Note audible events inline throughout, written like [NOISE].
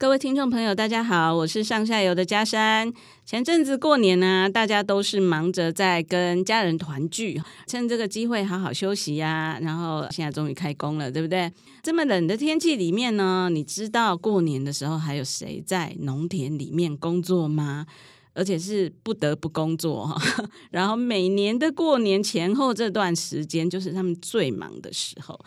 各位听众朋友，大家好，我是上下游的佳珊。前阵子过年呢、大家都是忙着在跟家人团聚，趁这个机会好好休息呀、然后现在终于开工了，对不对？这么冷的天气里面呢，你知道过年的时候还有谁在农田里面工作吗？而且是不得不工作。[LAUGHS] 然后每年的过年前后这段时间，就是他们最忙的时候。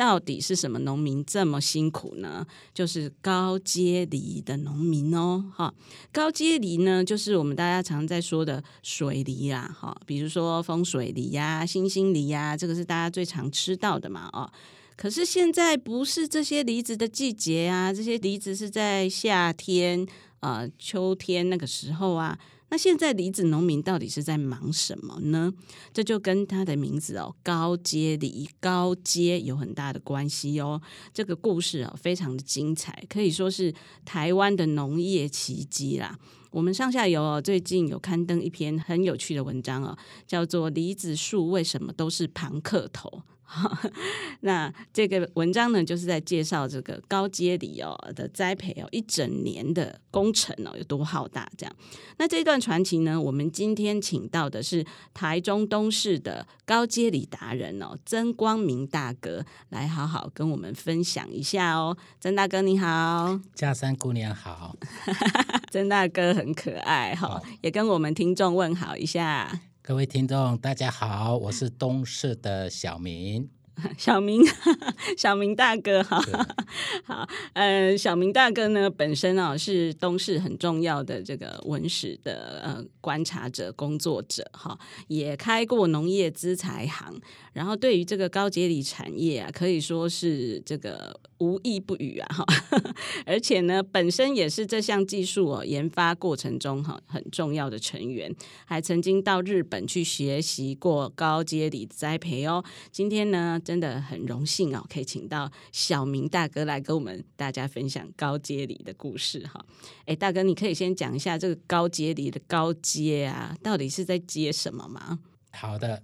到底是什么农民这么辛苦呢？就是高阶梨的农民哦，哈，高阶梨呢，就是我们大家常在说的水梨啦，哈，比如说丰水梨呀、星星梨呀，这个是大家最常吃到的嘛，哦。可是现在不是这些梨子的季节啊，这些梨子是在夏天啊、秋天那个时候啊。那现在梨子农民到底是在忙什么呢？这就跟他的名字哦，高阶梨高阶有很大的关系哦。这个故事哦，非常的精彩，可以说是台湾的农业奇迹啦。我们上下游哦，最近有刊登一篇很有趣的文章哦，叫做《梨子树为什么都是庞克头》。[LAUGHS] 那这个文章呢，就是在介绍这个高阶里哦的栽培哦，一整年的工程哦有多浩大。这样，那这段传奇呢，我们今天请到的是台中东市的高阶里达人哦，曾光明大哥来好好跟我们分享一下哦。曾大哥你好，嘉山姑娘好，[LAUGHS] 曾大哥很可爱哈，哦，也跟我们听众问好一下。各位听众，大家好，我是东市的小明。[LAUGHS] 小明，[LAUGHS] 小明大哥哈，[LAUGHS] 好，呃，小明大哥呢，本身啊是东市很重要的这个文史的呃观察者、工作者哈，也开过农业资材行，然后对于这个高阶梨产业啊，可以说是这个无一不语啊哈，[LAUGHS] 而且呢，本身也是这项技术哦研发过程中哈很重要的成员，还曾经到日本去学习过高阶梨栽培哦。今天呢。真的很荣幸哦，可以请到小明大哥来跟我们大家分享高阶梨的故事哈。哎，大哥，你可以先讲一下这个高阶梨的高阶啊，到底是在接什么吗？好的，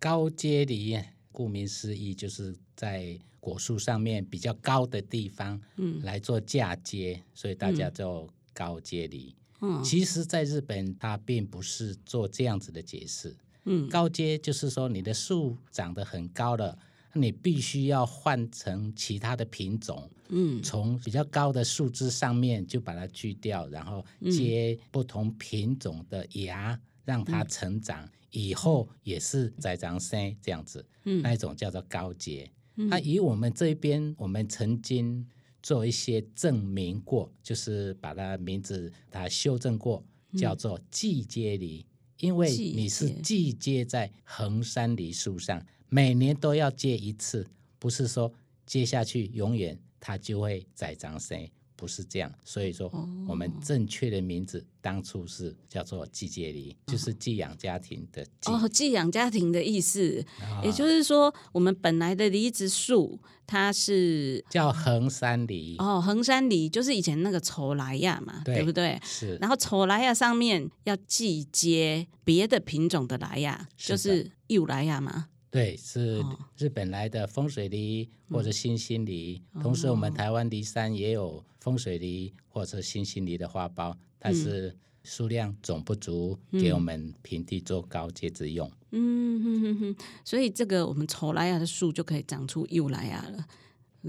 高阶梨顾名思义就是在果树上面比较高的地方，嗯，来做嫁接，所以大家叫高阶梨。嗯，其实在日本，它并不是做这样子的解释。嗯，高阶就是说你的树长得很高了。你必须要换成其他的品种，嗯，从比较高的树枝上面就把它锯掉，然后接不同品种的芽，让它成长，以后也是栽长生这样子，嗯，那一种叫做高阶。那以我们这边，我们曾经做一些证明过，就是把它名字它修正过，叫做季接梨，因为你是季节在横山梨树上。每年都要接一次，不是说接下去永远它就会再长生，不是这样。所以说，我们正确的名字当初是叫做寄接梨，就是寄养家庭的寄哦，寄养家庭的意思，哦、也就是说，我们本来的梨子树它是叫横山梨哦，横山梨就是以前那个丑莱亚嘛，对，对不对？是。然后丑莱亚上面要寄接别的品种的莱亚，就是幼莱亚嘛。对，是日本来的风水梨或者新星梨，嗯、同时我们台湾梨山也有风水梨或者新星梨的花苞，但是数量总不足，给我们平地做高阶之用。嗯哼哼哼，所以这个我们丑莱亚的树就可以长出幼莱亚了。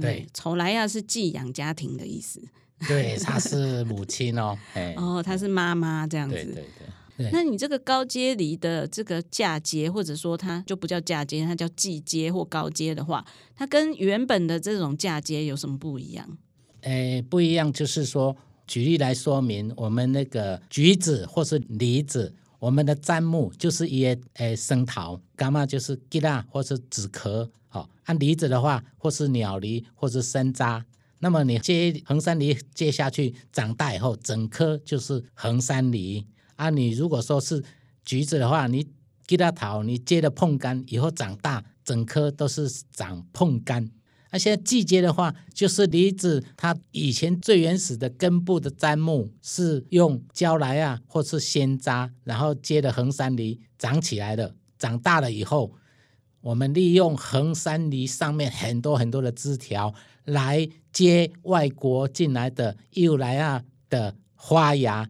对，丑莱亚是寄养家庭的意思。对，她是 [LAUGHS] 母亲哦。哦，她是妈妈这样子。对对对。那你这个高阶梨的这个嫁接，或者说它就不叫嫁接，它叫继接或高阶的话，它跟原本的这种嫁接有什么不一样？诶，不一样就是说，举例来说明，我们那个橘子或是梨子，我们的砧木就是一些诶生桃，干嘛就是吉拉或是紫壳，好，按梨子的话，或是鸟梨或是山楂，那么你接横山梨接下去，长大以后，整颗就是横山梨。啊，你如果说是橘子的话，你给它桃，你接了碰干以后长大，整棵都是长碰干。那现在季接的话，就是梨子它以前最原始的根部的砧木是用胶来啊，或是鲜渣，然后接的横山梨长起来的，长大了以后，我们利用横山梨上面很多很多的枝条来接外国进来的柚来啊的花芽，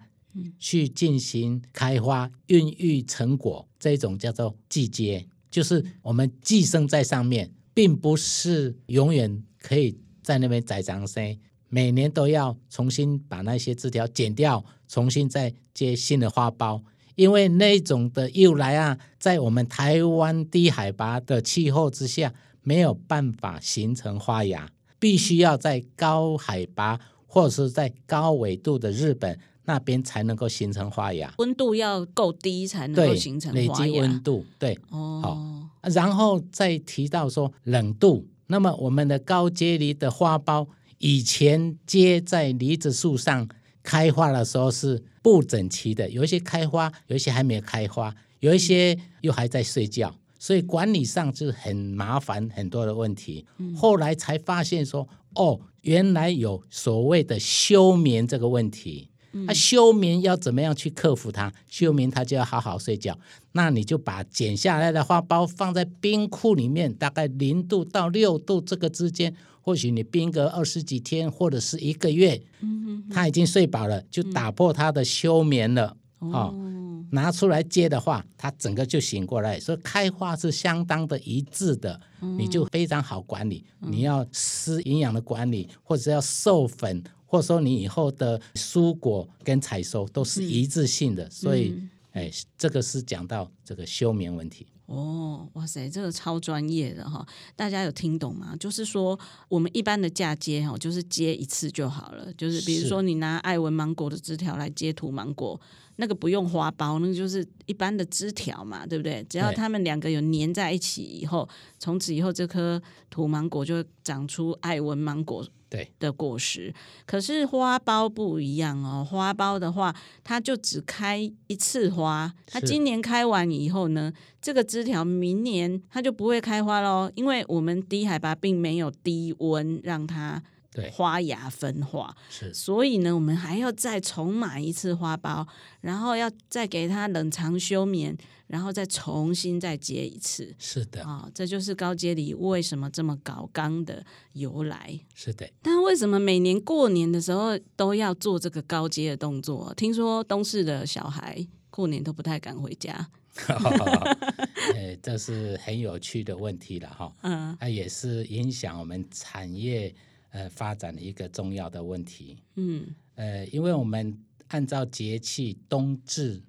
去进行开花、孕育成果，这种叫做季接，就是我们寄生在上面。并不是永远可以在那边栽长生，每年都要重新把那些枝条剪掉，重新再接新的花苞。因为那种的又来啊，在我们台湾低海拔的气候之下，没有办法形成花芽，必须要在高海拔或者是在高纬度的日本那边才能够形成花芽。温度要够低才能够形成花芽。累积温度，对，哦，好。然后再提到说冷度，那么我们的高阶梨的花苞以前接在梨子树上开花的时候是不整齐的，有一些开花，有一些还没有开花，有一些又还在睡觉，所以管理上就很麻烦，很多的问题。后来才发现说，哦，原来有所谓的休眠这个问题。那、啊、休眠要怎么样去克服它？休眠它就要好好睡觉。那你就把剪下来的花苞放在冰库里面，大概零度到六度这个之间。或许你冰个二十几天或者是一个月，它已经睡饱了，就打破它的休眠了。哦，拿出来接的话，它整个就醒过来，所以开花是相当的一致的。你就非常好管理。你要施营养的管理，或者要授粉。或者说你以后的蔬果跟采收都是一致性的，嗯、所以，哎，这个是讲到这个休眠问题。哦，哇塞，这个超专业的哈，大家有听懂吗？就是说，我们一般的嫁接哈，就是接一次就好了。就是比如说，你拿爱文芒果的枝条来接土芒果，那个不用花苞，那个就是一般的枝条嘛，对不对？只要它们两个有粘在一起以后，从此以后这颗土芒果就会长出爱文芒果。对的果实，可是花苞不一样哦。花苞的话，它就只开一次花。它今年开完以后呢，这个枝条明年它就不会开花喽，因为我们低海拔并没有低温让它花芽分化。是，所以呢，我们还要再重买一次花苞，然后要再给它冷藏休眠。然后再重新再接一次，是的啊、哦，这就是高阶梨为什么这么高刚的由来。是的，但为什么每年过年的时候都要做这个高阶的动作？听说东市的小孩过年都不太敢回家。呃，[LAUGHS] 这是很有趣的问题了哈。嗯，它也是影响我们产业呃发展的一个重要的问题。嗯，呃，因为我们按照节气冬至。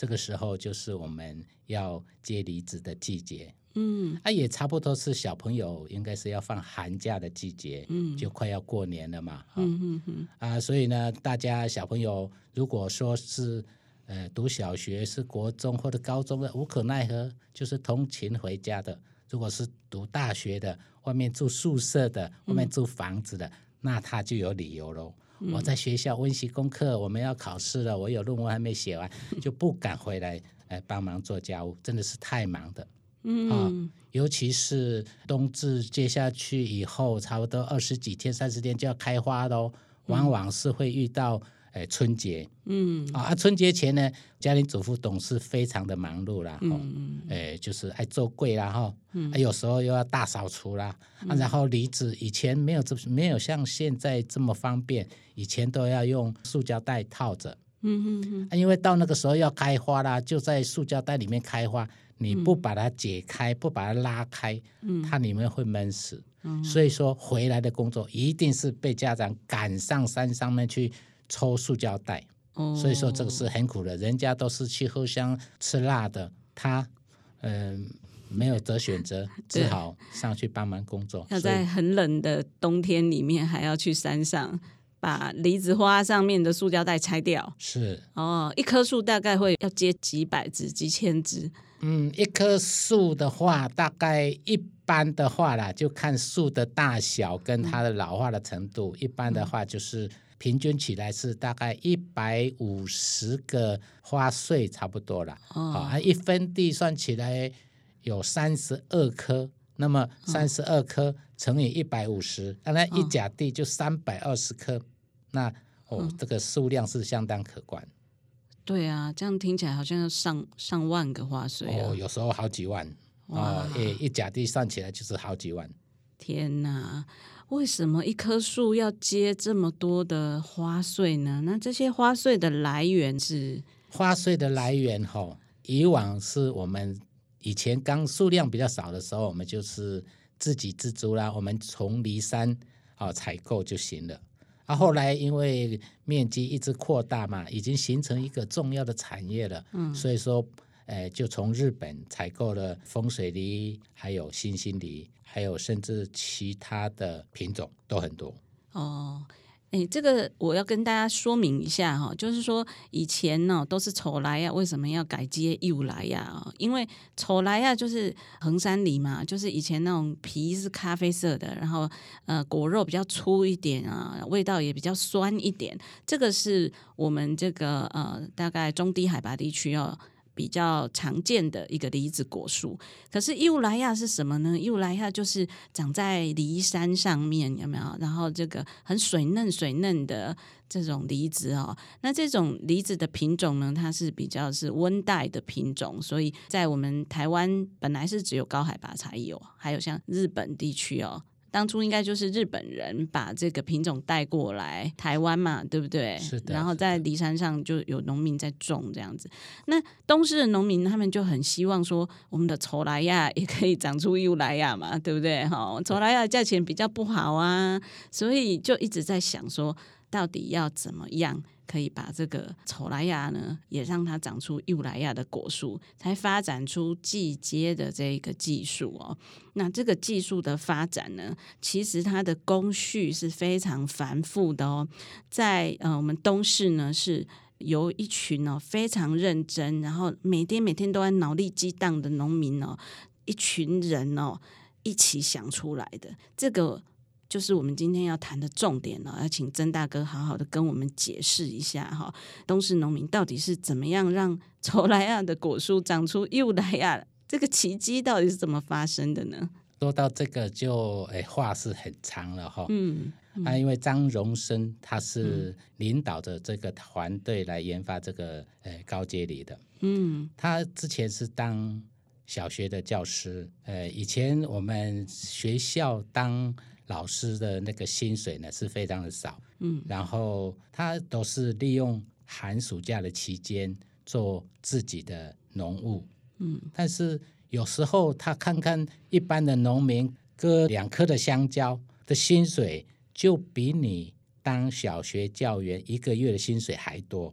这个时候就是我们要接梨子的季节，嗯，啊，也差不多是小朋友应该是要放寒假的季节，嗯，就快要过年了嘛，嗯嗯嗯，啊，所以呢，大家小朋友如果说是呃读小学、是国中或者高中的，无可奈何，就是通勤回家的；如果是读大学的，外面住宿舍的，外面租房子的，嗯，那他就有理由喽。我在学校温习功课，我们要考试了，我有论文还没写完，[LAUGHS] 就不敢回来来帮忙做家务，真的是太忙的。嗯，啊，尤其是冬至接下去以后，差不多二十几天、三十天就要开花喽，往往是会遇到。哎，春节，嗯。啊，春节前呢，家庭主妇总是非常的忙碌啦，嗯，哎，就是爱做柜啦，哈，嗯，有时候又要大扫除啦，啊，然后梨子以前没有这没有像现在这么方便，以前都要用塑胶袋套着，嗯嗯嗯，因为到那个时候要开花啦，就在塑胶袋里面开花，你不把它解开，不把它拉开，嗯，它里面会闷死，嗯，所以说回来的工作一定是被家长赶上山上面去。抽塑胶袋，所以说这个是很苦的。人家都是去后乡吃辣的，他嗯、呃、没有得选择，[LAUGHS] 只好上去帮忙工作。要在很冷的冬天里面，还要去山上把梨子花上面的塑胶袋拆掉。是哦，一棵树大概会要接几百只、几千只。嗯，一棵树的话，大概一般的话啦，就看树的大小跟它的老化的程度。嗯、一般的话就是。平均起来是大概一百五十个花穗差不多了，哦，啊，一分地算起来有三十二颗，那么三十二颗乘以一百五十，那一甲地就三百二十颗，那哦，嗯、这个数量是相当可观。对啊，这样听起来好像要上上万个花穗哦，有时候好几万。啊、哦，一一甲地算起来就是好几万。天哪，为什么一棵树要结这么多的花穗呢？那这些花穗的来源是？花穗的来源哈、哦，以往是我们以前刚数量比较少的时候，我们就是自给自足啦，我们从梨山啊采购就行了。啊，后来因为面积一直扩大嘛，已经形成一个重要的产业了。嗯，所以说，呃，就从日本采购了丰水梨，还有新星梨，还有甚至其他的品种都很多。哦。哎，这个我要跟大家说明一下哈，就是说以前呢都是丑莱亚，为什么要改接幼莱亚啊？因为丑莱亚就是横山梨嘛，就是以前那种皮是咖啡色的，然后呃果肉比较粗一点啊，味道也比较酸一点。这个是我们这个呃大概中低海拔地区哦。比较常见的一个梨子果树，可是幼莱亚是什么呢？幼莱亚就是长在梨山上面，有没有？然后这个很水嫩水嫩的这种梨子哦，那这种梨子的品种呢，它是比较是温带的品种，所以在我们台湾本来是只有高海拔才有，还有像日本地区哦。当初应该就是日本人把这个品种带过来台湾嘛，对不对？是的。然后在梨山上就有农民在种这样子。那东势的农民他们就很希望说，我们的丑莱亚也可以长出优莱亚嘛，对不对？哈，丑莱亚价钱比较不好啊，所以就一直在想说，到底要怎么样？可以把这个丑莱亚呢，也让它长出幼莱亚的果树，才发展出季节的这个技术哦。那这个技术的发展呢，其实它的工序是非常繁复的哦。在呃，我们东市呢，是由一群哦非常认真，然后每天每天都在脑力激荡的农民哦，一群人哦一起想出来的这个。就是我们今天要谈的重点了，要请曾大哥好好的跟我们解释一下哈，东势农民到底是怎么样让 [LAUGHS] 丑莱亚的果树长出幼莱亚，这个奇迹到底是怎么发生的呢？说到这个就诶话是很长了哈，嗯，嗯啊，因为张荣生他是领导着这个团队来研发这个诶高阶梨的，嗯，他之前是当小学的教师，呃，以前我们学校当。老师的那个薪水呢是非常的少，嗯，然后他都是利用寒暑假的期间做自己的农务，嗯，但是有时候他看看一般的农民割两颗的香蕉的薪水就比你当小学教员一个月的薪水还多，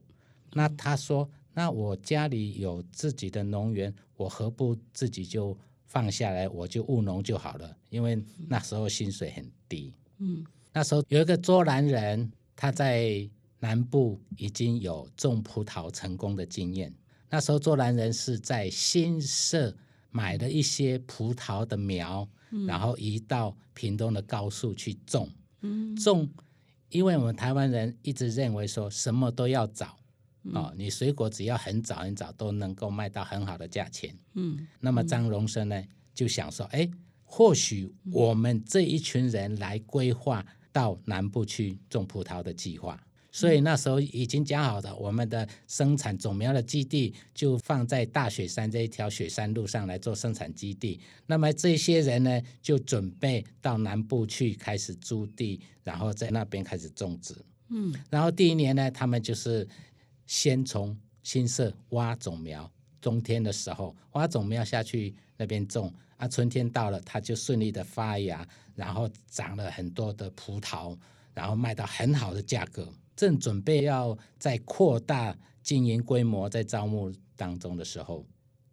那他说，那我家里有自己的农园，我何不自己就。放下来，我就务农就好了，因为那时候薪水很低。嗯，那时候有一个卓兰人，他在南部已经有种葡萄成功的经验。那时候卓兰人是在新社买了一些葡萄的苗，嗯、然后移到屏东的高速去种。嗯，种，因为我们台湾人一直认为说什么都要早。哦，你水果只要很早很早都能够卖到很好的价钱。嗯，那么张荣生呢就想说，哎，或许我们这一群人来规划到南部去种葡萄的计划。所以那时候已经讲好的，我们的生产种苗的基地就放在大雪山这一条雪山路上来做生产基地。那么这些人呢就准备到南部去开始租地，然后在那边开始种植。嗯，然后第一年呢，他们就是。先从新社挖种苗，冬天的时候挖种苗下去那边种啊，春天到了，它就顺利的发芽，然后长了很多的葡萄，然后卖到很好的价格。正准备要再扩大经营规模，在招募当中的时候，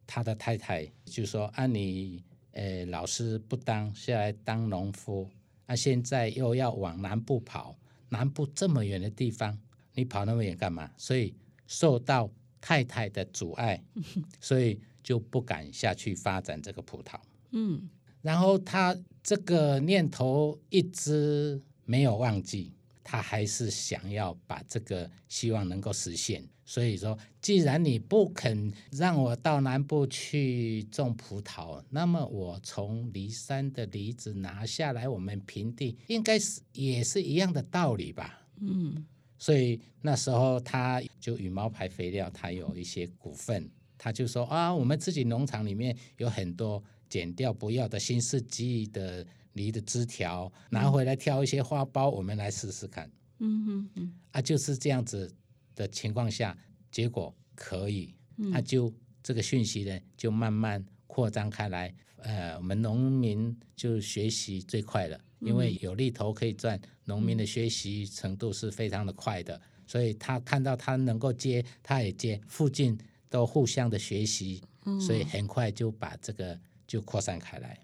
他的太太就说：“啊你，你呃老师不当下来当农夫，啊现在又要往南部跑，南部这么远的地方，你跑那么远干嘛？”所以。受到太太的阻碍，[LAUGHS] 所以就不敢下去发展这个葡萄。嗯，然后他这个念头一直没有忘记，他还是想要把这个希望能够实现，所以说，既然你不肯让我到南部去种葡萄，那么我从梨山的梨子拿下来，我们平地应该是也是一样的道理吧？嗯，所以那时候他就羽毛牌肥料，他有一些股份，他就说啊，我们自己农场里面有很多剪掉不要的新世纪的梨的枝条，拿回来挑一些花苞，我们来试试看。嗯嗯嗯，啊，就是这样子。的情况下，结果可以，他、嗯、就这个讯息呢，就慢慢扩张开来。呃，我们农民就学习最快的，因为有利头可以赚，农民的学习程度是非常的快的，所以他看到他能够接，他也接，附近都互相的学习，所以很快就把这个就扩散开来。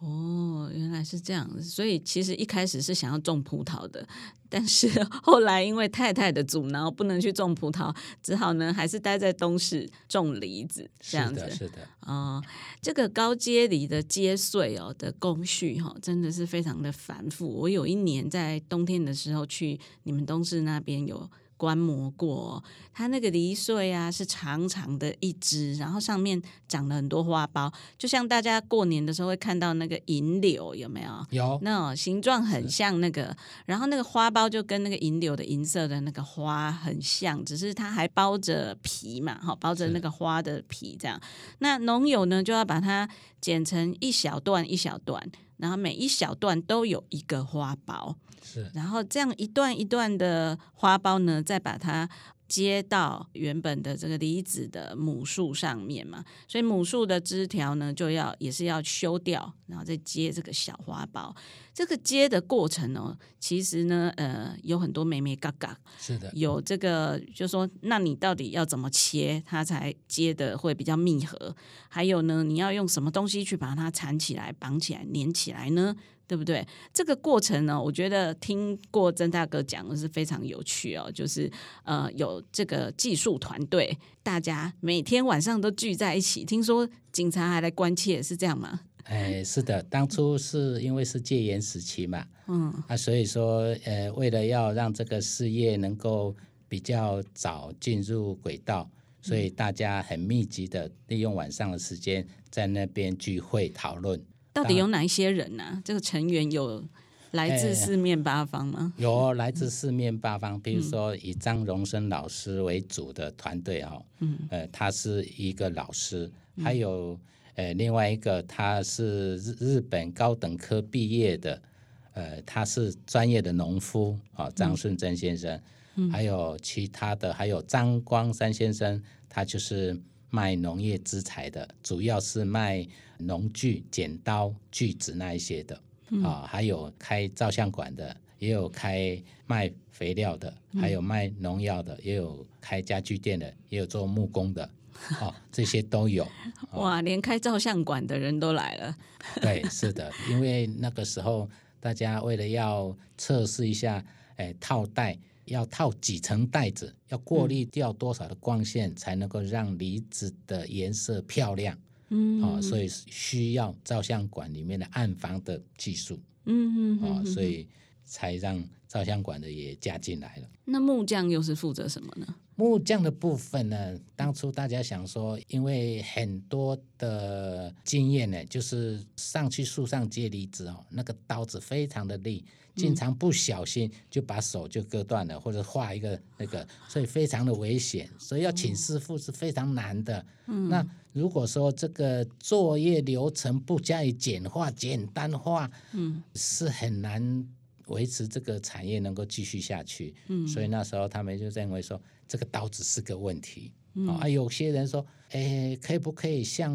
哦，原来是这样子，所以其实一开始是想要种葡萄的，但是 [LAUGHS] 后来因为太太的阻挠，不能去种葡萄，只好呢还是待在东市种梨子这样子。是的，是的。哦，这个高阶梨的接穗哦的工序哈、哦，真的是非常的繁复。我有一年在冬天的时候去你们东市那边有。观摩过，它那个梨穗啊是长长的一支，然后上面长了很多花苞，就像大家过年的时候会看到那个银柳，有没有？有，那种形状很像那个，然后那个花苞就跟那个银柳的银色的那个花很像，只是它还包着皮嘛，哈，包着那个花的皮这样。那农友呢就要把它剪成一小段一小段，然后每一小段都有一个花苞。是，然后这样一段一段的花苞呢，再把它接到原本的这个离子的母树上面嘛，所以母树的枝条呢，就要也是要修掉，然后再接这个小花苞。这个接的过程哦，其实呢，呃，有很多眉眉嘎嘎。是的，有这个，就是说，那你到底要怎么切，它才接的会比较密合？还有呢，你要用什么东西去把它缠起来、绑起来、粘起来呢？对不对？这个过程呢，我觉得听过曾大哥讲的是非常有趣哦。就是呃，有这个技术团队，大家每天晚上都聚在一起。听说警察还来关切，是这样吗？哎，是的，当初是因为是戒严时期嘛，嗯啊，所以说呃，为了要让这个事业能够比较早进入轨道，所以大家很密集的利用晚上的时间在那边聚会讨论。到底有哪一些人呢、啊？这个成员有来自四面八方吗？欸、有来自四面八方，比如说以张荣生老师为主的团队哦，嗯，呃，他是一个老师，还有呃另外一个他是日日本高等科毕业的，呃，他是专业的农夫啊，张顺珍先生，嗯，还有其他的，还有张光山先生，他就是卖农业资材的，主要是卖。农具、剪刀、锯子那一些的啊、还有开照相馆的，也有开卖肥料的，还有卖农药的，也有开家具店的，也有做木工的，[LAUGHS] 哦，这些都有。哇，连开照相馆的人都来了。[LAUGHS] 对，是的，因为那个时候大家为了要测试一下，哎，套袋要套几层袋子，要过滤掉多少的光线，才能够让梨子的颜色漂亮。嗯，啊、哦，所以需要照相馆里面的暗房的技术，嗯嗯，啊、哦，所以才让照相馆的也加进来了。那木匠又是负责什么呢？木匠的部分呢，当初大家想说，因为很多的经验呢，就是上去树上接梨子哦，那个刀子非常的利。经常不小心就把手就割断了，或者划一个那个，所以非常的危险，所以要请师傅是非常难的。嗯，那如果说这个作业流程不加以简化、简单化，嗯，是很难维持这个产业能够继续下去。嗯，所以那时候他们就认为说这个刀子是个问题。嗯，啊，有些人说，哎，可以不可以像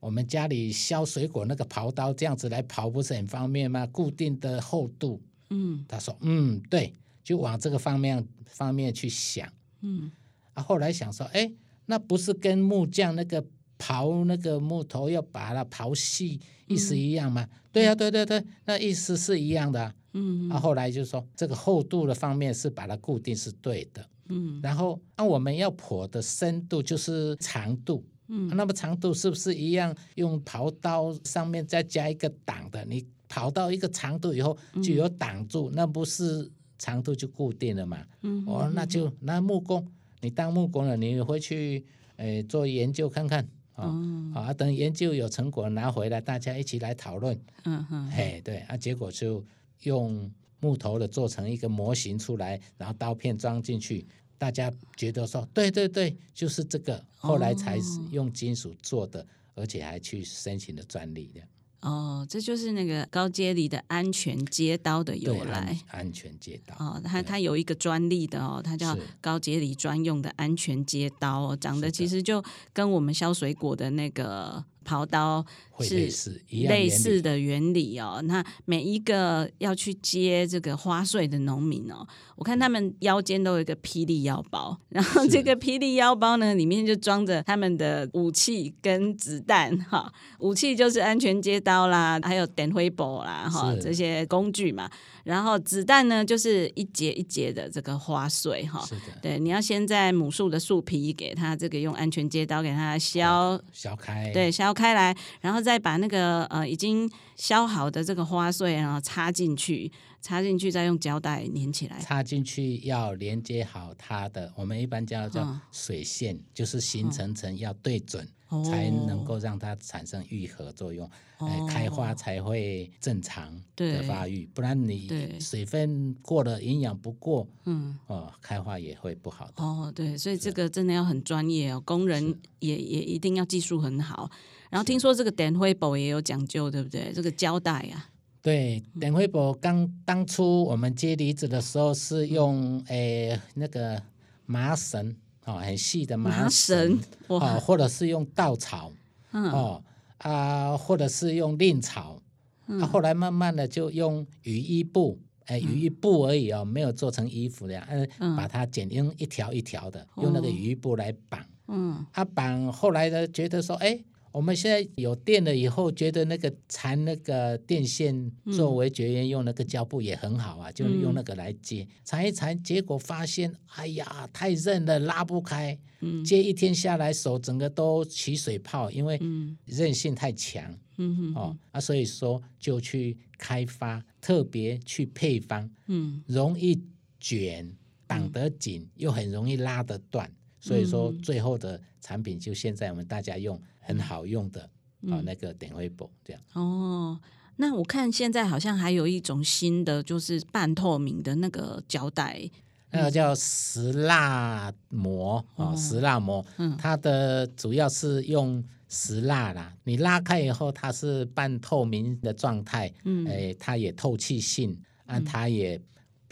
我们家里削水果那个刨刀这样子来刨，不是很方便吗？固定的厚度。嗯，他说，嗯，对，就往这个方面方面去想，嗯，啊，后来想说，哎，那不是跟木匠那个刨那个木头要把它刨细意思一样吗？嗯、对呀、啊，对对对，那意思是一样的、啊，嗯，啊，后来就说这个厚度的方面是把它固定是对的，嗯，然后那、啊、我们要剖的深度就是长度，嗯、啊，那么长度是不是一样？用刨刀上面再加一个挡的，你。刨到一个长度以后就有挡住，嗯、那不是长度就固定了嘛？嗯、哦，那就那木工，你当木工了，你回去呃做研究看看啊，哦、啊等研究有成果拿回来，大家一起来讨论。嗯哼，嘿，对啊，结果就用木头的做成一个模型出来，然后刀片装进去，大家觉得说对对对，就是这个，后来才用金属做的，而且还去申请了专利的。哦，这就是那个高阶里的安全接刀的由来。安，安全接刀哦，它它有一个专利的哦，它叫高阶里专用的安全接刀哦，长得其实就跟我们削水果的那个。刨刀是类似的原理哦。那每一个要去接这个花穗的农民哦，我看他们腰间都有一个霹雳腰包，然后这个霹雳腰包呢，里面就装着他们的武器跟子弹哈。武器就是安全接刀啦，还有点灰波啦哈，这些工具嘛。然后子弹呢，就是一节一节的这个花穗哈。是的。对，你要先在母树的树皮给它这个用安全接刀给它削削开，对，削开来，然后再把那个呃已经削好的这个花穗然后插进去，插进去再用胶带粘起来。插进去要连接好它的，我们一般叫叫水线，嗯、就是形成层要对准。才能够让它产生愈合作用，哦、开花才会正常的发育。不然你水分过了，营养不过，嗯，哦，开花也会不好的。哦，对，所以这个真的要很专业哦，工人也也一定要技术很好。然后听说这个点灰宝也有讲究，对不对？这个胶带啊，对，电火布刚当初我们接离子的时候是用诶、欸、那个麻绳。哦，很细的麻绳，哦，或者是用稻草，嗯、哦啊，或者是用蔺草，嗯、啊，后来慢慢的就用雨衣布，哎，雨衣布而已哦，没有做成衣服的，嗯、啊，把它剪成一条一条的，嗯、用那个雨衣布来绑，嗯，啊绑，后来呢，觉得说，哎。我们现在有电了以后，觉得那个缠那个电线作为绝缘用那个胶布也很好啊，嗯、就用那个来接，缠一缠，结果发现，哎呀，太韧了，拉不开。嗯、接一天下来，手整个都起水泡，因为韧性太强。嗯、哦，啊，所以说就去开发，特别去配方，嗯，容易卷，绑得紧，嗯、又很容易拉得断。所以说最后的产品就现在我们大家用。很好用的啊，那个电火布这样。哦，那我看现在好像还有一种新的，就是半透明的那个胶带，那个叫石蜡膜啊，石蜡膜。嗯，它的主要是用石蜡啦，你拉开以后，它是半透明的状态。嗯，哎，它也透气性，啊，它也。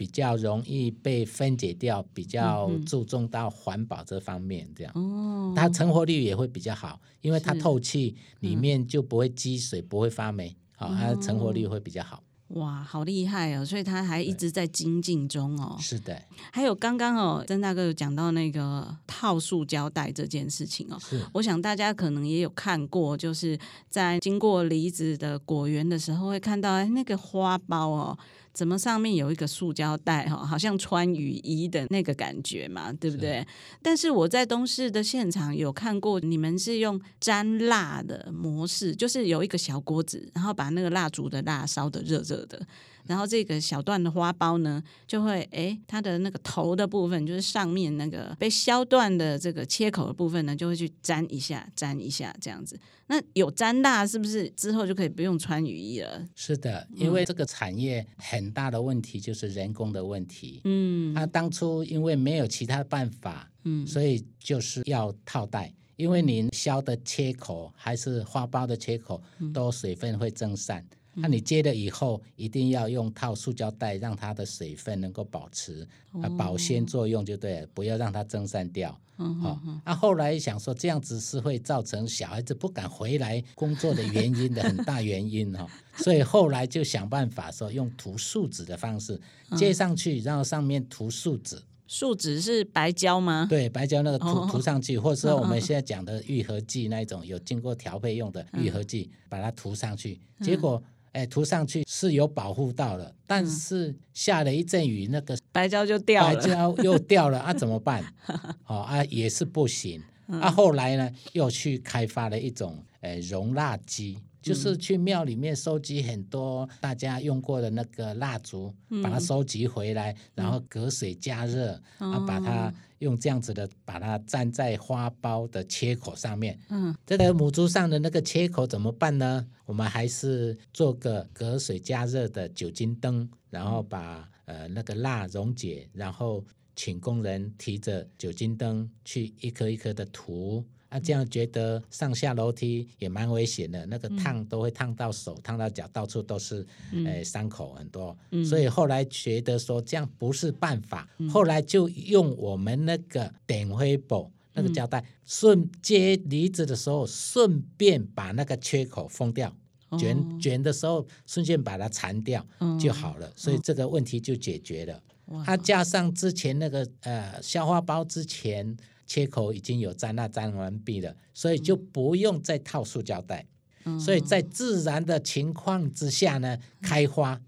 比较容易被分解掉，比较注重到环保这方面，这样，嗯、它成活率也会比较好，因为它透气，里面就不会积水，嗯、不会发霉，好、哦，它成活率会比较好。哇，好厉害哦！所以它还一直在精进中哦。是的，还有刚刚哦，曾大哥有讲到那个套塑胶袋这件事情哦，是，我想大家可能也有看过，就是在经过梨子的果园的时候，会看到那个花苞哦。怎么上面有一个塑胶袋哈，好像穿雨衣的那个感觉嘛，对不对？是。但是我在东市的现场有看过，你们是用沾蜡的模式，就是有一个小锅子，然后把那个蜡烛的蜡烧的热热的。然后这个小段的花苞呢，就会哎，它的那个头的部分，就是上面那个被削断的这个切口的部分呢，就会去粘一下，粘一下这样子。那有粘大是不是之后就可以不用穿雨衣了？是的，因为这个产业很大的问题就是人工的问题。嗯，他当初因为没有其他办法，嗯，所以就是要套袋，因为你削的切口还是花苞的切口，都水分会蒸散。那、啊、你接了以后，一定要用套塑胶袋，让它的水分能够保持啊保鲜作用就对了，不要让它蒸散掉。好、哦，那、啊、后来想说这样子是会造成小孩子不敢回来工作的原因的很大原因哈、[LAUGHS] 哦，所以后来就想办法说用涂树脂的方式接上去，然后上面涂树脂。树脂是白胶吗？对，白胶那个涂涂上去，或者说我们现在讲的愈合剂那一种有经过调配用的愈合剂，把它涂上去，结果。哎，涂上去是有保护到了，但是下了一阵雨，那个白胶就掉了，白胶又掉了啊，怎么办？[LAUGHS] 哦啊，也是不行。啊，后来呢，又去开发了一种呃熔蜡机，就是去庙里面收集很多大家用过的那个蜡烛，把它收集回来，然后隔水加热，然后把它用这样子的把它粘在花苞的切口上面。嗯，这个母猪上的那个切口怎么办呢？我们还是做个隔水加热的酒精灯，然后把呃那个蜡溶解，然后请工人提着酒精灯去一颗一颗的涂。那、啊、这样觉得上下楼梯也蛮危险的，那个烫都会烫到手、烫到脚，到处都是，呃，伤口很多。所以后来觉得说这样不是办法，后来就用我们那个点灰布那个胶带，顺接梨子的时候顺便把那个缺口封掉，卷卷的时候顺便把它缠掉就好了，所以这个问题就解决了。它加上之前那个呃消化包之前。切口已经有粘蜡粘完毕了，所以就不用再套塑胶袋。嗯、所以在自然的情况之下呢，开花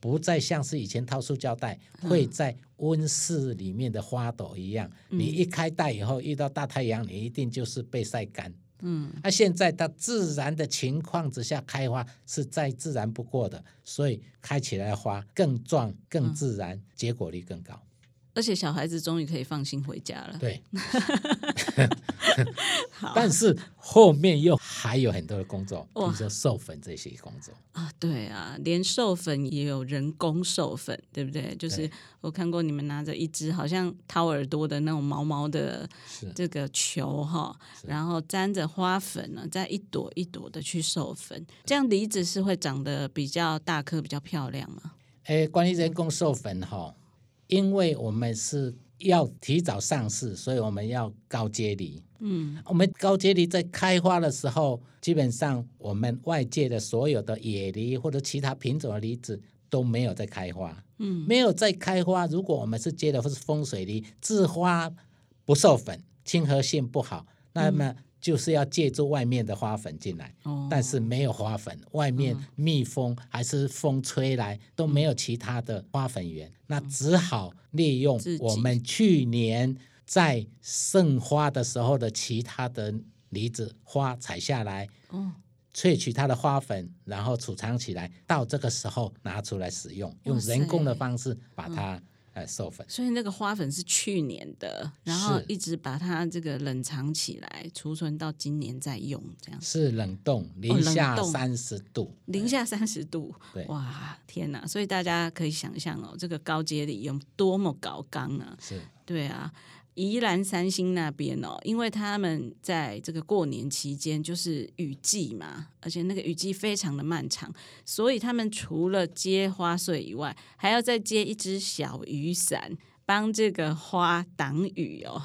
不再像是以前套塑胶袋，嗯、会在温室里面的花朵一样。嗯、你一开袋以后遇到大太阳，你一定就是被晒干。嗯，那、啊、现在它自然的情况之下开花是再自然不过的，所以开起来的花更壮、更自然，嗯、结果率更高。而且小孩子终于可以放心回家了。对，[LAUGHS] 但是后面又还有很多的工作，比如说授粉这些工作啊。对啊，连授粉也有人工授粉，对不对？就是我看过你们拿着一只好像掏耳朵的那种毛毛的这个球哈，然后沾着花粉呢，再一朵一朵的去授粉，这样梨子是会长得比较大颗、比较漂亮吗？哎，关于人工授粉哈。因为我们是要提早上市，所以我们要高接梨。嗯，我们高接梨在开花的时候，基本上我们外界的所有的野梨或者其他品种的梨子都没有在开花。嗯，没有在开花。如果我们是接的或是风水梨，自花不授粉，亲和性不好，那么。嗯就是要借助外面的花粉进来，哦、但是没有花粉，外面蜜蜂还是风吹来、嗯、都没有其他的花粉源，嗯、那只好利用我们去年在盛花的时候的其他的梨子花采下来，哦、萃取它的花粉，然后储藏起来，到这个时候拿出来使用，用人工的方式把它。哎，授粉，所以那个花粉是去年的，然后一直把它这个冷藏起来，储存到今年再用，这样是冷冻，零下三十度，哦、零下三十度，对。哇，天哪！所以大家可以想象哦，这个高阶里有多么高刚啊，是。对啊。宜兰三星那边哦，因为他们在这个过年期间就是雨季嘛，而且那个雨季非常的漫长，所以他们除了接花穗以外，还要再接一只小雨伞，帮这个花挡雨哦。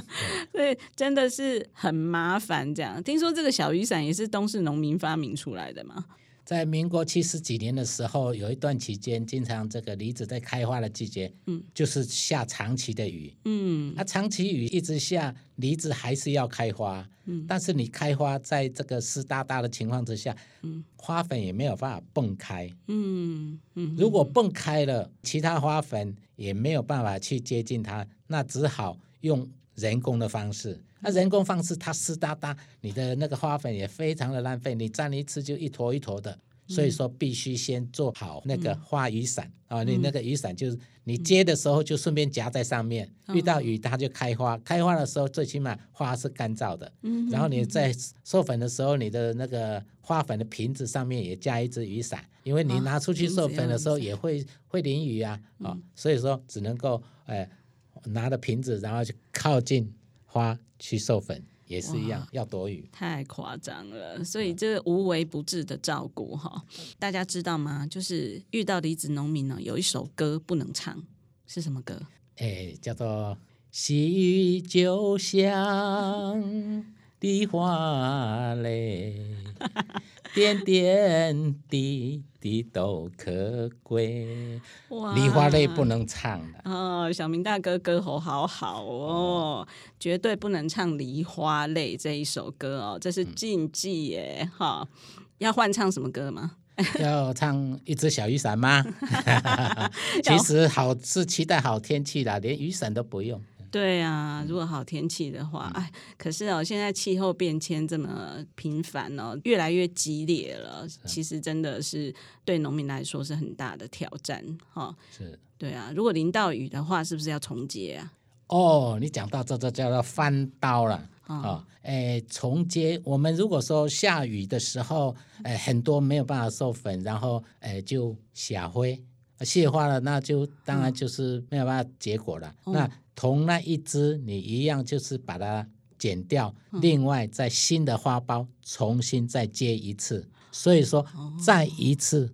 [LAUGHS] 所以真的是很麻烦。这样，听说这个小雨伞也是东势农民发明出来的吗？在民国七十几年的时候，有一段期间，经常这个梨子在开花的季节，嗯，就是下长期的雨，嗯，那、啊、长期雨一直下，梨子还是要开花，嗯，但是你开花在这个湿哒哒的情况之下，嗯，花粉也没有办法蹦开，嗯嗯，如果蹦开了，其他花粉也没有办法去接近它，那只好用人工的方式。那人工方式，它湿哒哒，你的那个花粉也非常的浪费，你沾一次就一坨一坨的，所以说必须先做好那个花雨伞啊，你那个雨伞就是你接的时候就顺便夹在上面，遇到雨它就开花，开花的时候最起码花是干燥的，嗯然后你在授粉的时候，你的那个花粉的瓶子上面也加一只雨伞，因为你拿出去授粉的时候也会会淋雨啊，啊，所以说只能够哎拿着瓶子，然后就靠近花。去授粉也是一样，要躲雨，太夸张了。所以这个无微不至的照顾哈，大家知道吗？就是遇到离子农民呢，有一首歌不能唱，是什么歌？哎，叫做“细雨就像梨花泪”。[LAUGHS] 点点滴滴都可贵，哇梨花泪不能唱的哦。小明大哥歌喉好好哦，嗯、绝对不能唱《梨花泪》这一首歌哦，这是禁忌耶哈、嗯。要换唱什么歌吗？[LAUGHS] 要唱一只小雨伞吗？[LAUGHS] 其实好是期待好天气啦，连雨伞都不用。对啊，如果好天气的话，哎、嗯，可是哦，现在气候变迁这么频繁哦，越来越激烈了，其实真的是对农民来说是很大的挑战哈。哦、是，对啊，如果淋到雨的话，是不是要重接啊？哦，你讲到这这叫做翻刀了。哦，重接。我们如果说下雨的时候，哎，很多没有办法授粉，然后哎就谢花，谢花了，那就当然就是没有办法结果了。嗯、那同那一只，你一样就是把它剪掉，嗯、另外在新的花苞重新再接一次。所以说，再一次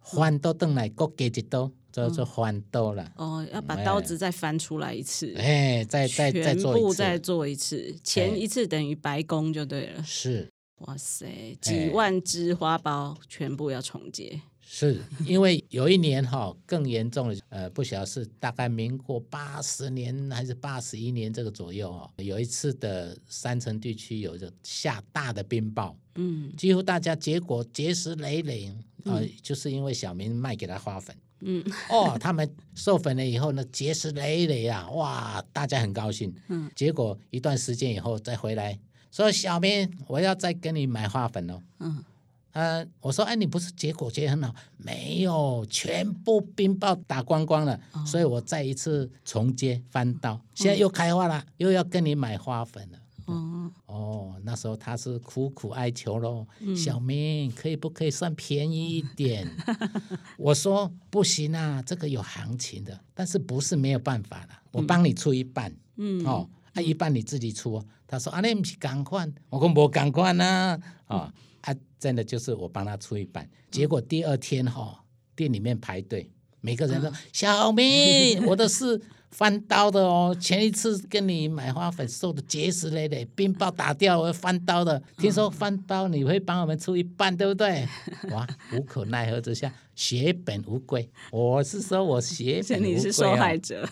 翻刀等来各给一刀。就就翻刀了哦，要把刀子再翻出来一次，哎，再再再做一次，全部再做一次，前一次等于白工就对了。是，哇塞，几万只花苞全部要重接。是因为有一年哈更严重的，呃，不晓得是大概民国八十年还是八十一年这个左右哦，有一次的山城地区有着下大的冰雹，嗯，几乎大家结果结石累累，呃，就是因为小明卖给他花粉。嗯，哦，他们授粉了以后呢，结石累累啊，哇，大家很高兴。嗯，结果一段时间以后再回来，说小明，我要再跟你买花粉哦。嗯，呃，我说，哎，你不是结果结很好？没有，全部冰雹打光光了，哦、所以我再一次重接翻刀，现在又开花了，嗯、又要跟你买花粉了。哦哦，那时候他是苦苦哀求喽，嗯、小明可以不可以算便宜一点？[LAUGHS] 我说不行啊，这个有行情的，但是不是没有办法了，我帮你出一半，嗯哦，啊一半你自己出。他说啊，那不是赶快，我说不赶快呢，啊啊，真的就是我帮他出一半，结果第二天哈、哦，店里面排队，每个人都、啊、小明，[LAUGHS] 我的事。翻刀的哦，前一次跟你买花粉受的结实累累，冰雹打掉，翻刀的。听说翻刀你会帮我们出一半，对不对？[LAUGHS] 哇，无可奈何之下，血本无归。我是说我血本无归、啊、你是受害者，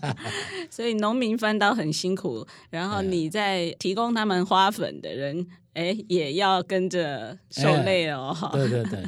[LAUGHS] 所以农民翻刀很辛苦，然后你在提供他们花粉的人，哎，也要跟着受累哦。哎、对对对。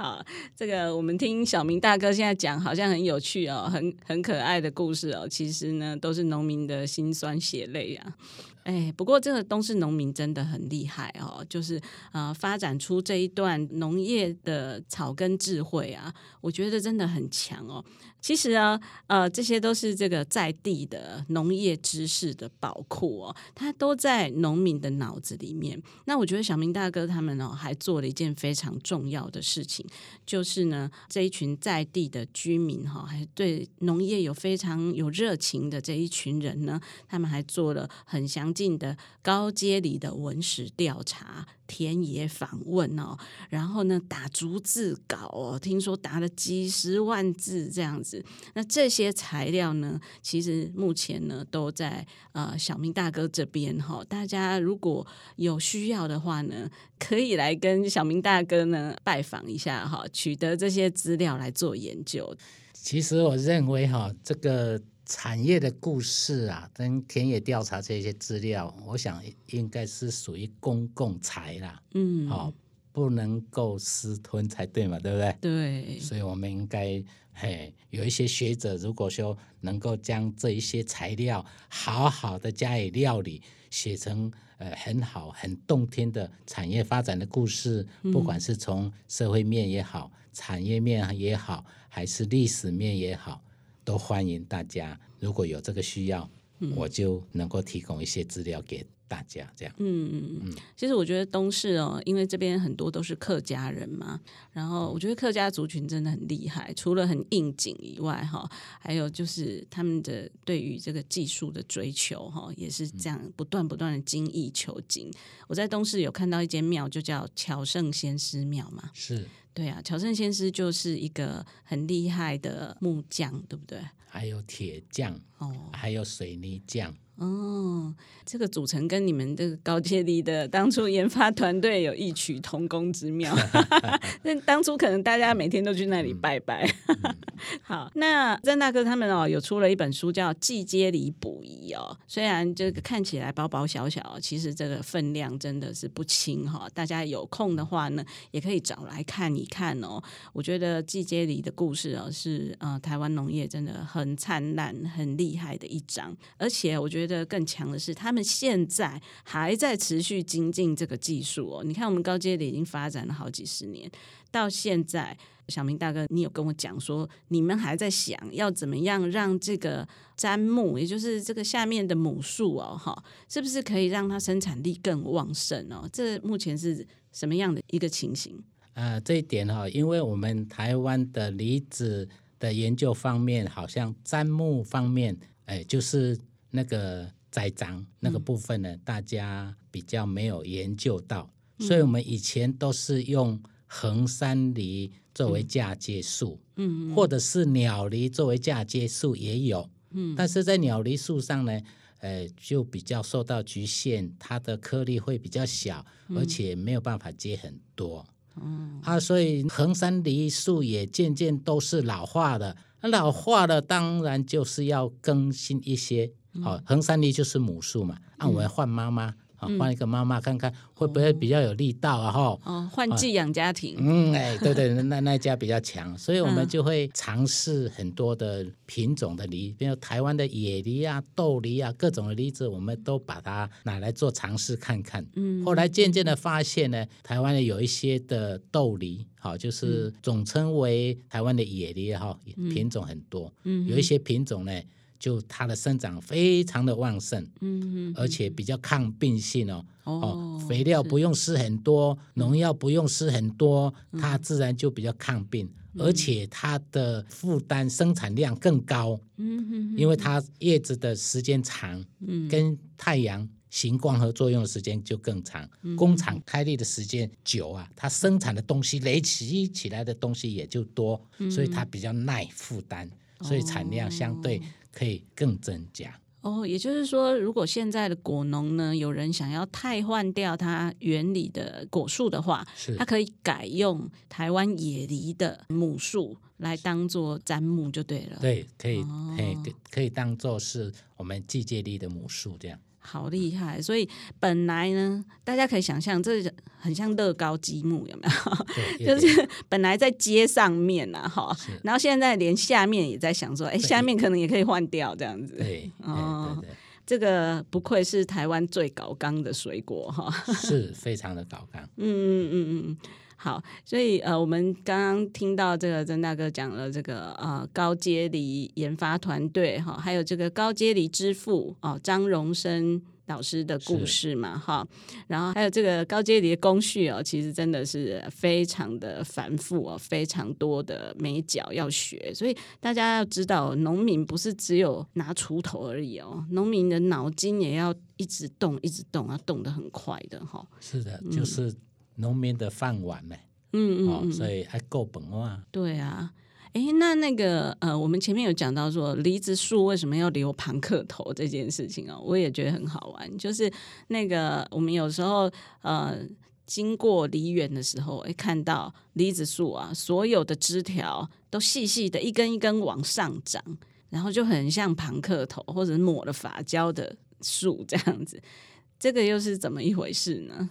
好，这个我们听小明大哥现在讲，好像很有趣哦，很很可爱的故事哦。其实呢，都是农民的辛酸血泪啊。哎，不过这个东市农民真的很厉害哦，就是啊，发展出这一段农业的草根智慧啊，我觉得真的很强哦。其实啊，呃，这些都是这个在地的农业知识的宝库哦，它都在农民的脑子里面。那我觉得小明大哥他们哦，还做了一件非常重要的事情，就是呢，这一群在地的居民哈，还对农业有非常有热情的这一群人呢，他们还做了很详尽的高阶里的文史调查。田野访问哦，然后呢，打逐字稿哦，听说打了几十万字这样子。那这些材料呢，其实目前呢都在呃小明大哥这边哈、大家如果有需要的话呢，可以来跟小明大哥呢拜访一下哈、取得这些资料来做研究。其实我认为哈、这个。产业的故事啊，跟田野调查这些资料，我想应该是属于公共财啦，嗯，好、哦，不能够私吞才对嘛，对不对？对，所以我们应该，嘿，有一些学者，如果说能够将这一些材料好好的加以料理，写成呃很好、很动听的产业发展的故事，不管是从社会面也好，产业面也好，还是历史面也好。都欢迎大家，如果有这个需要，嗯、我就能够提供一些资料给大家。这样，嗯嗯嗯。其实我觉得东市哦，因为这边很多都是客家人嘛，然后我觉得客家族群真的很厉害，除了很应景以外，哈，还有就是他们的对于这个技术的追求，哈，也是这样不断不断的精益求精。我在东市有看到一间庙，就叫巧圣先师庙嘛，是。对啊，巧胜先师就是一个很厉害的木匠，对不对？还有铁匠哦，还有水泥匠。哦，这个组成跟你们这个高阶里的当初研发团队有异曲同工之妙。[LAUGHS] 那当初可能大家每天都去那里拜拜。嗯、[LAUGHS] 好，那郑大哥他们哦，有出了一本书叫《季接里补遗》哦。虽然这个看起来薄薄小小，其实这个分量真的是不轻哈、哦。大家有空的话呢，也可以找来看一你看哦，我觉得季节里的故事哦，是呃台湾农业真的很灿烂、很厉害的一章。而且我觉得更强的是，他们现在还在持续精进这个技术哦。你看，我们高阶里已经发展了好几十年，到现在。小明大哥，你有跟我讲说，你们还在想要怎么样让这个砧木，也就是这个下面的母树哦，哈，是不是可以让它生产力更旺盛哦？这目前是什么样的一个情形？呃，这一点哈，因为我们台湾的梨子的研究方面，好像砧木方面，哎，就是那个栽赃那个部分呢，嗯、大家比较没有研究到，所以我们以前都是用横山梨。作为嫁接树，嗯，或者是鸟梨作为嫁接树也有，嗯，但是在鸟梨树上呢，呃，就比较受到局限，它的颗粒会比较小，而且没有办法接很多，嗯，啊，所以横山梨树也渐渐都是老化的，老化了当然就是要更新一些，好，哦，横山梨就是母树嘛，啊，我们换妈妈。换一个妈妈看看会不会比较有力道啊？哈、嗯，哦，换寄养家庭。嗯，哎，对对，那那家比较强，所以我们就会尝试很多的品种的梨，比如台湾的野梨啊、豆梨啊，各种的梨子，我们都把它拿来做尝试看看。嗯，后来渐渐的发现呢，台湾的有一些的豆梨，好，就是总称为台湾的野梨哈，品种很多。嗯，有一些品种呢。就它的生长非常的旺盛，嗯，而且比较抗病性哦，哦，肥料不用施很多，农药不用施很多，它自然就比较抗病，而且它的负担生产量更高，嗯，因为它叶子的时间长，嗯，跟太阳行光合作用的时间就更长，工厂开立的时间久啊，它生产的东西累积起来的东西也就多，所以它比较耐负担，所以产量相对。可以更增加哦，也就是说，如果现在的果农呢，有人想要汰换掉它原里的果树的话，是它可以改用台湾野梨的母树来当做砧木就对了。对，可以，哦、可以，可以当做是我们季节梨的母树这样。好厉害！所以本来呢，大家可以想象，这很像乐高积木，有没有？[LAUGHS] 就是 [LAUGHS] 本来在街上面啊，哈，然后现在连下面也在想说，哎，下面可能也可以换掉这样子。[LAUGHS] 对，哦，这个不愧是台湾最高纲的水果哈，是非常的高纲。嗯嗯嗯嗯。好，所以呃，我们刚刚听到这个曾大哥讲了这个呃高阶梨研发团队哈，还有这个高阶梨之父哦张荣生老师的故事嘛哈，然后还有这个高阶梨的工序哦，其实真的是非常的繁复哦，非常多的眉角要学，所以大家要知道，农民不是只有拿锄头而已哦，农民的脑筋也要一直动，一直动，要动得很快的哈。是的，就是。嗯农民的饭碗呢？嗯嗯，哦，所以还够本哇。对啊，哎，那那个呃，我们前面有讲到说梨子树为什么要留庞克头这件事情哦，我也觉得很好玩。就是那个我们有时候呃经过梨园的时候，会，看到梨子树啊，所有的枝条都细细的，一根一根往上长，然后就很像庞克头或者抹了发胶的树这样子。这个又是怎么一回事呢？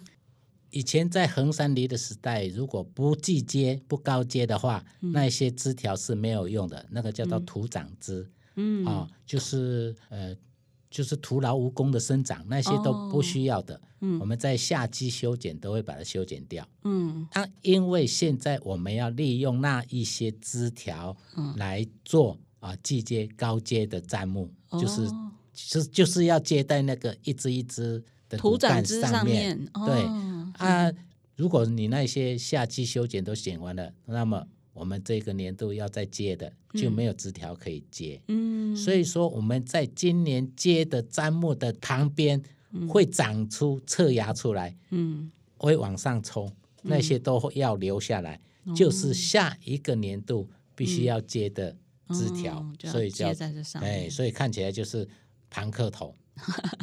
以前在横山梨的时代，如果不季接不高接的话，嗯、那些枝条是没有用的，那个叫做徒长枝，嗯，啊、哦，就是呃，就是徒劳无功的生长，那些都不需要的。嗯、我们在夏季修剪都会把它修剪掉。嗯，啊，因为现在我们要利用那一些枝条来做啊季接高接的砧木，哦、就是就是就是要接待那个一枝一枝的徒长枝上面，哦、对。啊，如果你那些夏季修剪都剪完了，那么我们这个年度要再接的就没有枝条可以接。嗯，所以说我们在今年接的砧木的旁边会长出侧芽出来，嗯，会往上冲，那些都要留下来，嗯、就是下一个年度必须要接的枝条，嗯、所以叫接在这上面，哎，所以看起来就是盘克头。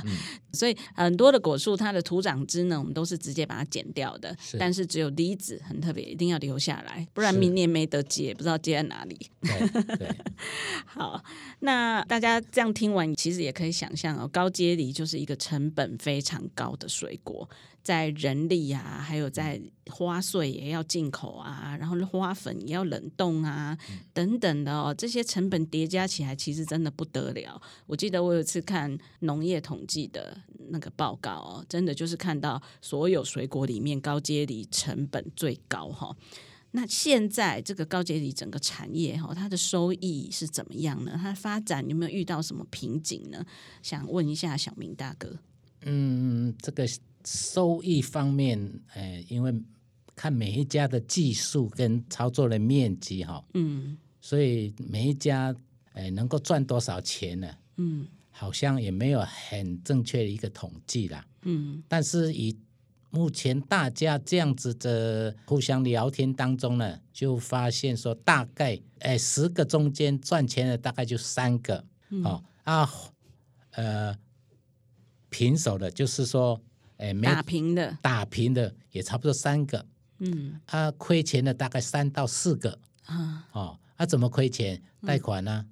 [LAUGHS] 所以很多的果树，它的土长枝呢，我们都是直接把它剪掉的。是但是只有梨子很特别，一定要留下来，不然明年没得接，不知道接在哪里。对，对 [LAUGHS] 好，那大家这样听完，其实也可以想象哦，高阶梨就是一个成本非常高的水果。在人力啊，还有在花穗也要进口啊，然后花粉也要冷冻啊，等等的哦，这些成本叠加起来，其实真的不得了。我记得我有一次看农业统计的那个报告哦，真的就是看到所有水果里面高阶梨成本最高哈。那现在这个高阶梨整个产业哈，它的收益是怎么样呢？它的发展有没有遇到什么瓶颈呢？想问一下小明大哥。嗯，这个收益方面，呃，因为看每一家的技术跟操作的面积哈，嗯，所以每一家呃能够赚多少钱呢？嗯，好像也没有很正确的一个统计啦。嗯，但是以目前大家这样子的互相聊天当中呢，就发现说大概哎十个中间赚钱的大概就三个，嗯、哦啊呃平手的，就是说哎没打平的。打平的也差不多三个，嗯。啊亏钱的大概三到四个。啊。哦啊怎么亏钱？贷款呢、啊？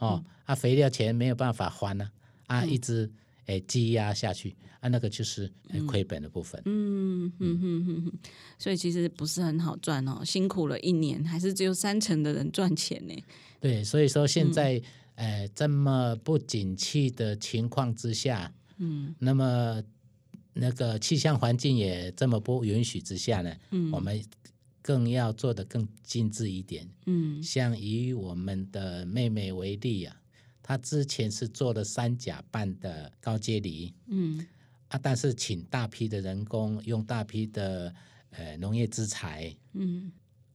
嗯、哦啊肥料钱没有办法还呢啊，啊一直。哎，积压下去。啊，那个就是亏本的部分。嗯嗯。嗯嗯，所以其实不是很好赚哦，辛苦了一年，还是只有三成的人赚钱呢。对，所以说现在，嗯、呃，这么不景气的情况之下，嗯，那么那个气象环境也这么不允许之下呢，嗯，我们更要做得更精致一点。嗯，像以我们的妹妹为例啊。她之前是做了三甲半的高阶梨，嗯啊，但是请大批的人工，用大批的呃农业资材，嗯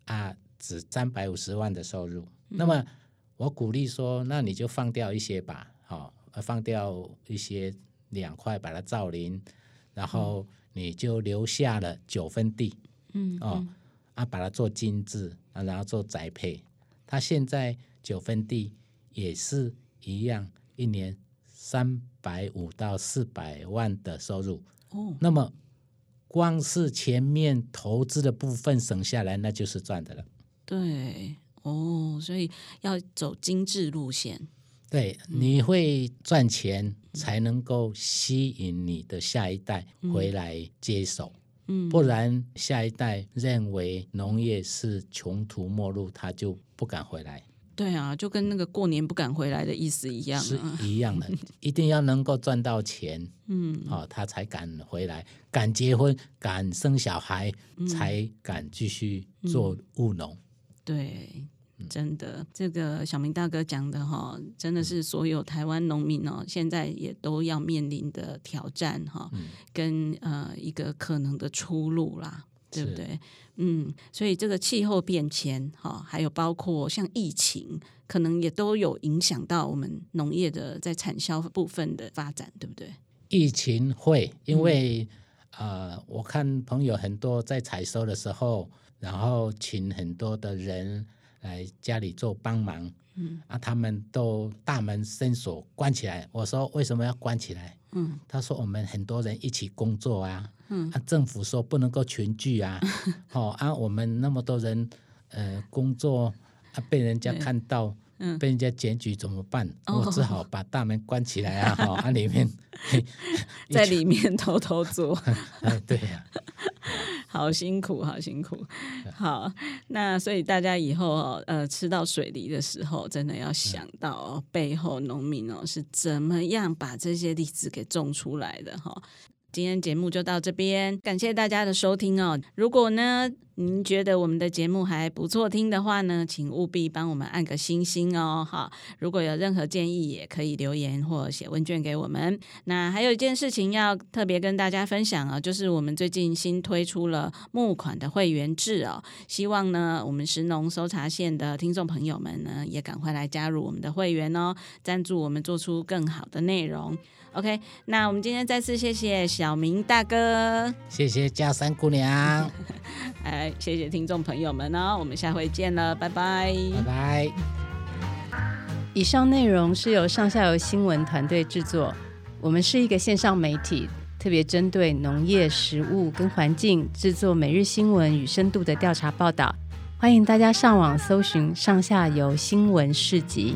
啊，只三百五十万的收入。嗯、那么我鼓励说，那你就放掉一些吧，好、哦，放掉一些两块，把它造林，然后你就留下了九分地，嗯哦啊，把它做精致啊，然后做栽培。他现在九分地也是。一样，一年三百五到四百万的收入。哦，那么光是前面投资的部分省下来，那就是赚的了。对，哦，所以要走精致路线。对，你会赚钱，才能够吸引你的下一代回来接手。嗯，不然下一代认为农业是穷途末路，他就不敢回来。对啊，就跟那个过年不敢回来的意思一样，啊，是一样的，[LAUGHS] 一定要能够赚到钱，嗯，哦，他才敢回来，敢结婚，敢生小孩，嗯、才敢继续做务农。对，真的，这个小明大哥讲的哈，真的是所有台湾农民哦，现在也都要面临的挑战哈，嗯、跟呃一个可能的出路啦。对不对？嗯，所以这个气候变迁，哈，还有包括像疫情，可能也都有影响到我们农业的在产销部分的发展，对不对？疫情会，因为啊、嗯呃，我看朋友很多在采收的时候，然后请很多的人来家里做帮忙，嗯，啊，他们都大门深锁关起来。我说为什么要关起来？嗯，他说我们很多人一起工作啊。嗯，啊，政府说不能够群聚啊，[LAUGHS] 哦，啊，我们那么多人，呃，工作啊，被人家看到，嗯，被人家检举怎么办？哦、我只好把大门关起来啊，哈、哦，啊，里面 [LAUGHS] 在里面偷偷做，哎，[LAUGHS] 对呀、啊，好辛苦，好辛苦，好，那所以大家以后呃吃到水梨的时候，真的要想到、哦、背后农民哦是怎么样把这些梨子给种出来的哈。今天节目就到这边，感谢大家的收听哦。如果呢，您觉得我们的节目还不错听的话呢，请务必帮我们按个星星哦。好，如果有任何建议，也可以留言或写问卷给我们。那还有一件事情要特别跟大家分享啊，就是我们最近新推出了募款的会员制哦。希望呢，我们石农搜查线的听众朋友们呢，也赶快来加入我们的会员哦，赞助我们做出更好的内容。OK，那我们今天再次谢谢小明大哥，谢谢嘉山姑娘，[LAUGHS] 哎，谢谢听众朋友们哦，我们下回见了，拜拜，拜拜。以上内容是由上下游新闻团队制作，我们是一个线上媒体，特别针对农业、食物跟环境制作每日新闻与深度的调查报道，欢迎大家上网搜寻上下游新闻市集。